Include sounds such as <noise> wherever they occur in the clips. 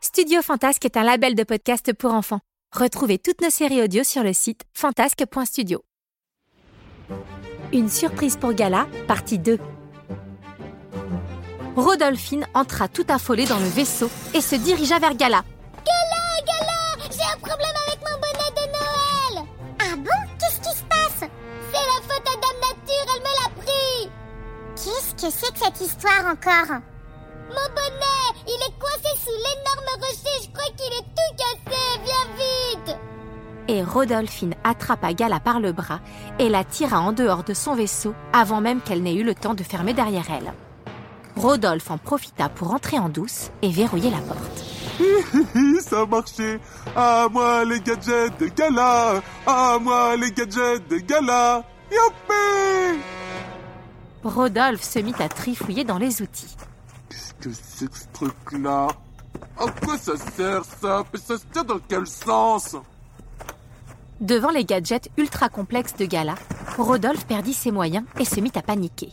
Studio Fantasque est un label de podcast pour enfants. Retrouvez toutes nos séries audio sur le site fantasque.studio. Une surprise pour Gala, partie 2. Rodolphine entra tout affolée dans le vaisseau et se dirigea vers. Gala, Gala, Qu'est-ce que c'est que cette histoire encore? Mon bonnet, il est coincé sous l'énorme rocher, je crois qu'il est tout cassé, viens vite! Et Rodolphine attrapa Gala par le bras et la tira en dehors de son vaisseau avant même qu'elle n'ait eu le temps de fermer derrière elle. Rodolphe en profita pour entrer en douce et verrouiller la porte. <laughs> Ça a marché. À moi les gadgets de gala. À moi les gadgets de gala. Youpi Rodolphe se mit à trifouiller dans les outils. Qu'est-ce que c'est que ce truc-là? À quoi ça sert ça? Mais ça se tient dans quel sens? Devant les gadgets ultra complexes de Gala, Rodolphe perdit ses moyens et se mit à paniquer.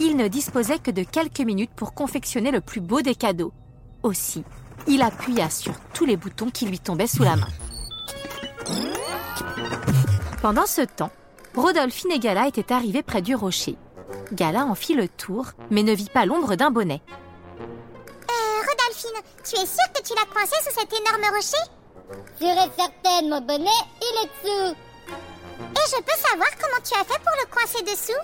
Il ne disposait que de quelques minutes pour confectionner le plus beau des cadeaux. Aussi, il appuya sur tous les boutons qui lui tombaient sous la main. Pendant ce temps, Rodolphine et Gala étaient arrivés près du rocher. Gala en fit le tour, mais ne vit pas l'ombre d'un bonnet. Euh, Rodolphine, tu es sûre que tu l'as coincé sous cet énorme rocher? Sûre et certaine, mon bonnet, il est dessous. Et je peux savoir comment tu as fait pour le coincer dessous?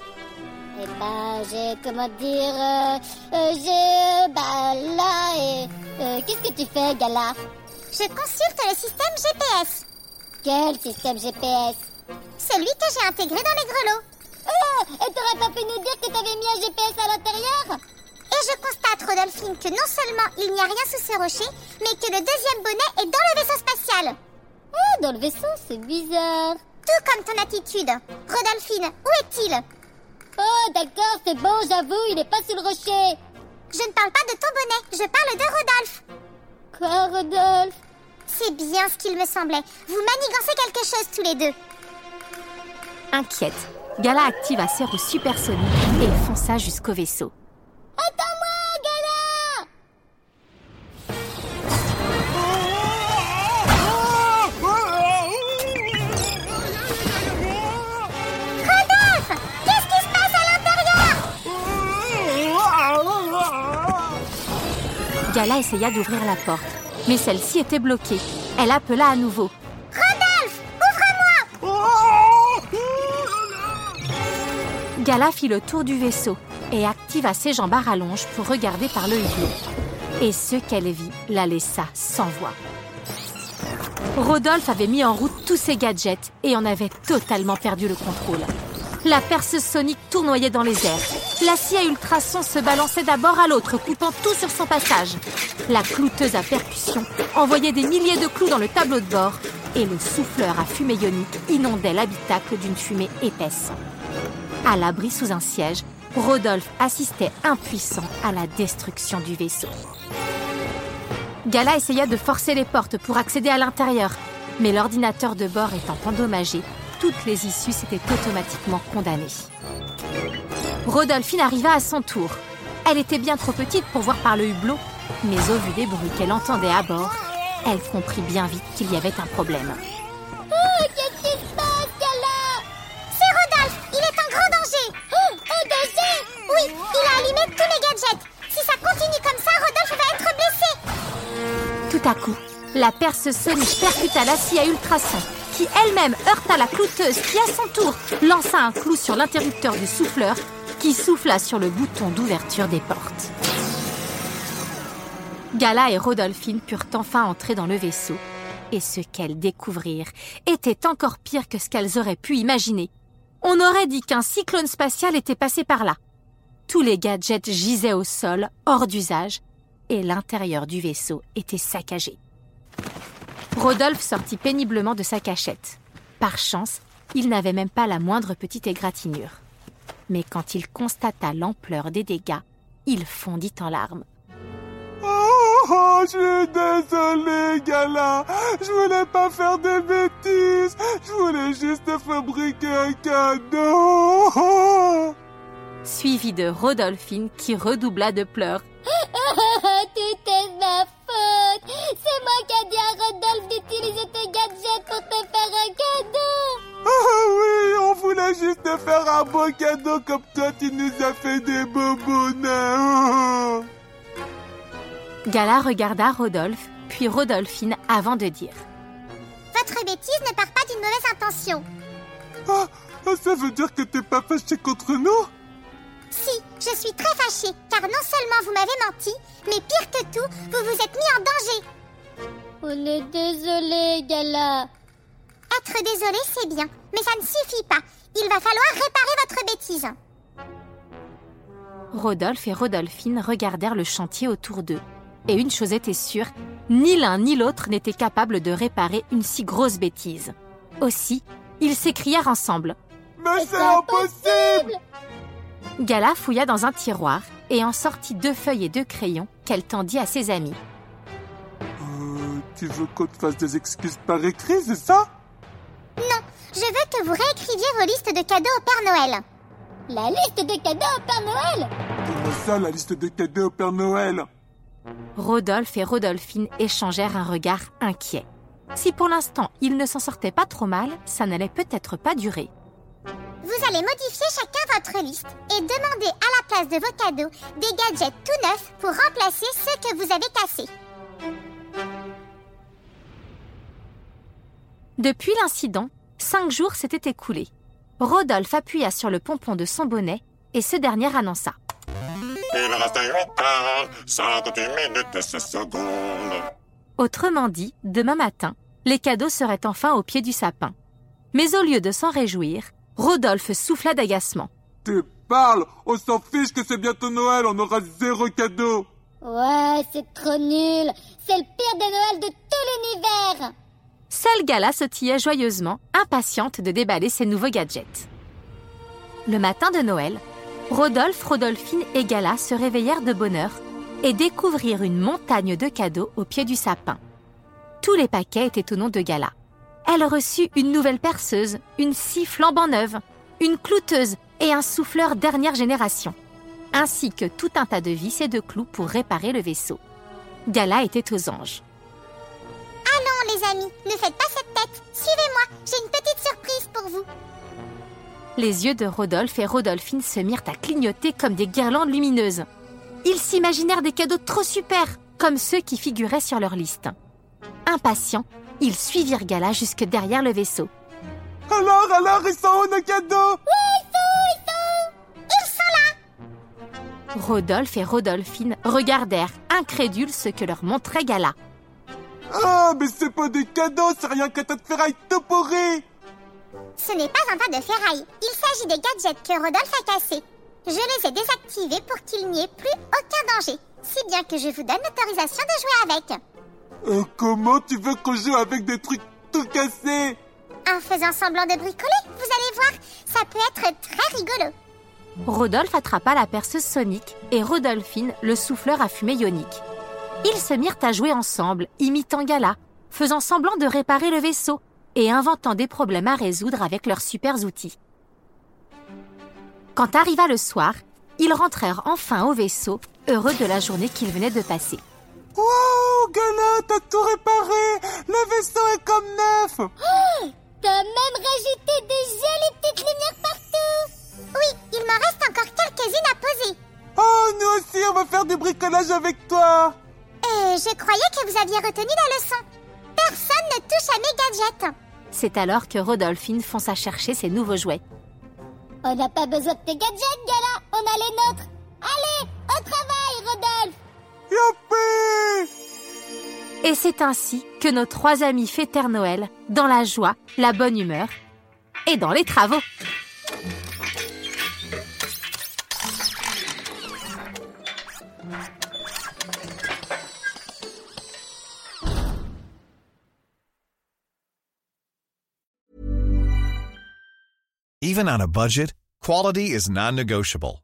Eh ben, j'ai, comment dire, euh, euh, j'ai, bah là, et... euh, qu'est-ce que tu fais, Gala? Je consulte le système GPS. Quel système GPS Celui que j'ai intégré dans les grelots. Ah, et t'aurais pas pu nous dire que t'avais mis un GPS à l'intérieur Et je constate, Rodolphine, que non seulement il n'y a rien sous ce rocher, mais que le deuxième bonnet est dans le vaisseau spatial. Ah, dans le vaisseau, c'est bizarre. Tout comme ton attitude. Rodolphine, où est-il? Oh, d'accord, c'est bon, j'avoue, il est pas sous le rocher. Je ne parle pas de ton bonnet, je parle de Rodolphe. Quoi, Rodolphe? C'est bien ce qu'il me semblait. Vous manigancez quelque chose tous les deux. Inquiète, Gala activa ses roues supersoniques et fonça jusqu'au vaisseau. Attends-moi, Gala Rodolphe Qu'est-ce qui se passe à l'intérieur? Gala essaya d'ouvrir la porte, mais celle-ci était bloquée. Elle appela à nouveau. Gala fit le tour du vaisseau et activa ses jambes à rallonge pour regarder par le hublot. Et ce qu'elle vit la laissa sans voix. Rodolphe avait mis en route tous ses gadgets et en avait totalement perdu le contrôle. La perceuse sonique tournoyait dans les airs. La scie à ultrasons se balançait d'abord à l'autre, coupant tout sur son passage. La clouteuse à percussion envoyait des milliers de clous dans le tableau de bord et le souffleur à fumée ionique inondait l'habitacle d'une fumée épaisse. À l'abri sous un siège, Rodolphe assistait impuissant à la destruction du vaisseau. Gala essaya de forcer les portes pour accéder à l'intérieur, mais l'ordinateur de bord étant endommagé, toutes les issues s'étaient automatiquement condamnées. Rodolphine arriva à son tour. Elle était bien trop petite pour voir par le hublot, mais au vu des bruits qu'elle entendait à bord, elle comprit bien vite qu'il y avait un problème. Tout coup, la perce sonique percuta la scie à ultrasons, qui elle-même heurta la clouteuse qui, à son tour, lança un clou sur l'interrupteur du souffleur, qui souffla sur le bouton d'ouverture des portes. Gala et Rodolphine purent enfin entrer dans le vaisseau, et ce qu'elles découvrirent était encore pire que ce qu'elles auraient pu imaginer. On aurait dit qu'un cyclone spatial était passé par là. Tous les gadgets gisaient au sol, hors d'usage, et l'intérieur du vaisseau était saccagé. Rodolphe sortit péniblement de sa cachette. Par chance, il n'avait même pas la moindre petite égratignure. Mais quand il constata l'ampleur des dégâts, il fondit en larmes. Oh, oh, je suis désolé, Gala. Je voulais pas faire des bêtises. Je voulais juste fabriquer un cadeau. Suivi de Rodolphine qui redoubla de pleurs. Tout est ma faute. C'est moi qui ai dit à Rodolphe d'utiliser tes gadgets pour te faire un cadeau. Ah oui, on voulait juste te faire un beau cadeau comme toi tu nous as fait des bobonets. Oh. Gala regarda Rodolphe, puis Rodolphine avant de dire. Votre bêtise ne part pas d'une mauvaise intention. Ah, ah, ça veut dire que t'es pas fâché contre nous? Si, je suis très fâchée, car non seulement vous m'avez menti, mais pire que tout, vous vous êtes mis en danger. On est désolé, Gala. Être désolé, c'est bien, mais ça ne suffit pas. Il va falloir réparer votre bêtise. Rodolphe et Rodolphine regardèrent le chantier autour d'eux. Et une chose était sûre, ni l'un ni l'autre n'était capable de réparer une si grosse bêtise. Aussi, ils s'écrièrent ensemble. Mais c'est impossible Gala fouilla dans un tiroir et en sortit deux feuilles et deux crayons qu'elle tendit à ses amis. Euh, Tu veux qu'on te fasse des excuses par écrit, c'est ça? Non, je veux que vous réécriviez vos listes de cadeaux au Père Noël. La liste de cadeaux au Père Noël? Comment ça, la liste de cadeaux au Père Noël? Rodolphe et Rodolphine échangèrent un regard inquiet. Si pour l'instant ils ne s'en sortaient pas trop mal, ça n'allait peut-être pas durer. Vous allez modifier chacun votre liste et demander à la place de vos cadeaux des gadgets tout neufs pour remplacer ceux que vous avez cassés. Depuis l'incident, cinq jours s'étaient écoulés. Rodolphe appuya sur le pompon de son bonnet et ce dernier annonça. Il reste 8 heures, 58 minutes et 16 secondes. Autrement dit, demain matin, les cadeaux seraient enfin au pied du sapin. Mais au lieu de s'en réjouir, Rodolphe souffla d'agacement. Tu parles On s'en fiche que c'est bientôt Noël, on aura zéro cadeau Ouais, c'est trop nul. C'est le pire des Noëls de tout l'univers. Seule Gala sautillait joyeusement, impatiente de déballer ses nouveaux gadgets. Le matin de Noël, Rodolphe, Rodolphine et Gala se réveillèrent de bonne heure et découvrirent une montagne de cadeaux au pied du sapin. Tous les paquets étaient au nom de Gala. Elle reçut une nouvelle perceuse, une scie flambant neuve, une clouteuse et un souffleur dernière génération, ainsi que tout un tas de vis et de clous pour réparer le vaisseau. Gala était aux anges. Allons, les amis, ne faites pas cette tête. Suivez-moi, j'ai une petite surprise pour vous. Les yeux de Rodolphe et Rodolphine se mirent à clignoter comme des guirlandes lumineuses. Ils s'imaginèrent des cadeaux trop super, comme ceux qui figuraient sur leur liste. Impatients, ils suivirent Gala jusque derrière le vaisseau. Alors, alors, ils sont où nos cadeaux? Ils sont là. Rodolphe et Rodolphine regardèrent incrédules ce que leur montrait Gala. Ah, mais c'est pas des cadeaux, c'est rien qu'un tas de ferraille tout pourri Ce n'est pas un tas de ferraille. Il s'agit des gadgets que Rodolphe a cassés. Je les ai désactivés pour qu'il n'y ait plus aucun danger. Si bien que je vous donne l'autorisation de jouer avec. Euh, Comment tu veux qu'on joue avec des trucs tout cassés En faisant semblant de bricoler, vous allez voir, ça peut être très rigolo. Rodolphe attrapa la perceuse sonique et Rodolphine le souffleur à fumée ionique. Ils se mirent à jouer ensemble, imitant Gala, faisant semblant de réparer le vaisseau et inventant des problèmes à résoudre avec leurs super outils. Quand arriva le soir, ils rentrèrent enfin au vaisseau, heureux de la journée qu'ils venaient de passer. Wow, Gala, t'as tout réparé Le vaisseau est comme neuf T'as même rajouté des jolies petites lumières partout. Oui, il m'en reste encore quelques-unes à poser. Oh, nous aussi, on va faire du bricolage avec toi Et je croyais que vous aviez retenu la leçon. Personne ne touche à mes gadgets. C'est alors que Rodolphine fonça chercher ses nouveaux jouets. On n'a pas besoin de tes gadgets, Gala. On a les nôtres. Allez, au travail. Et c'est ainsi que nos trois amis fêtent Père Noël dans la joie, la bonne humeur et dans les travaux. Even on a budget, quality is non-negotiable.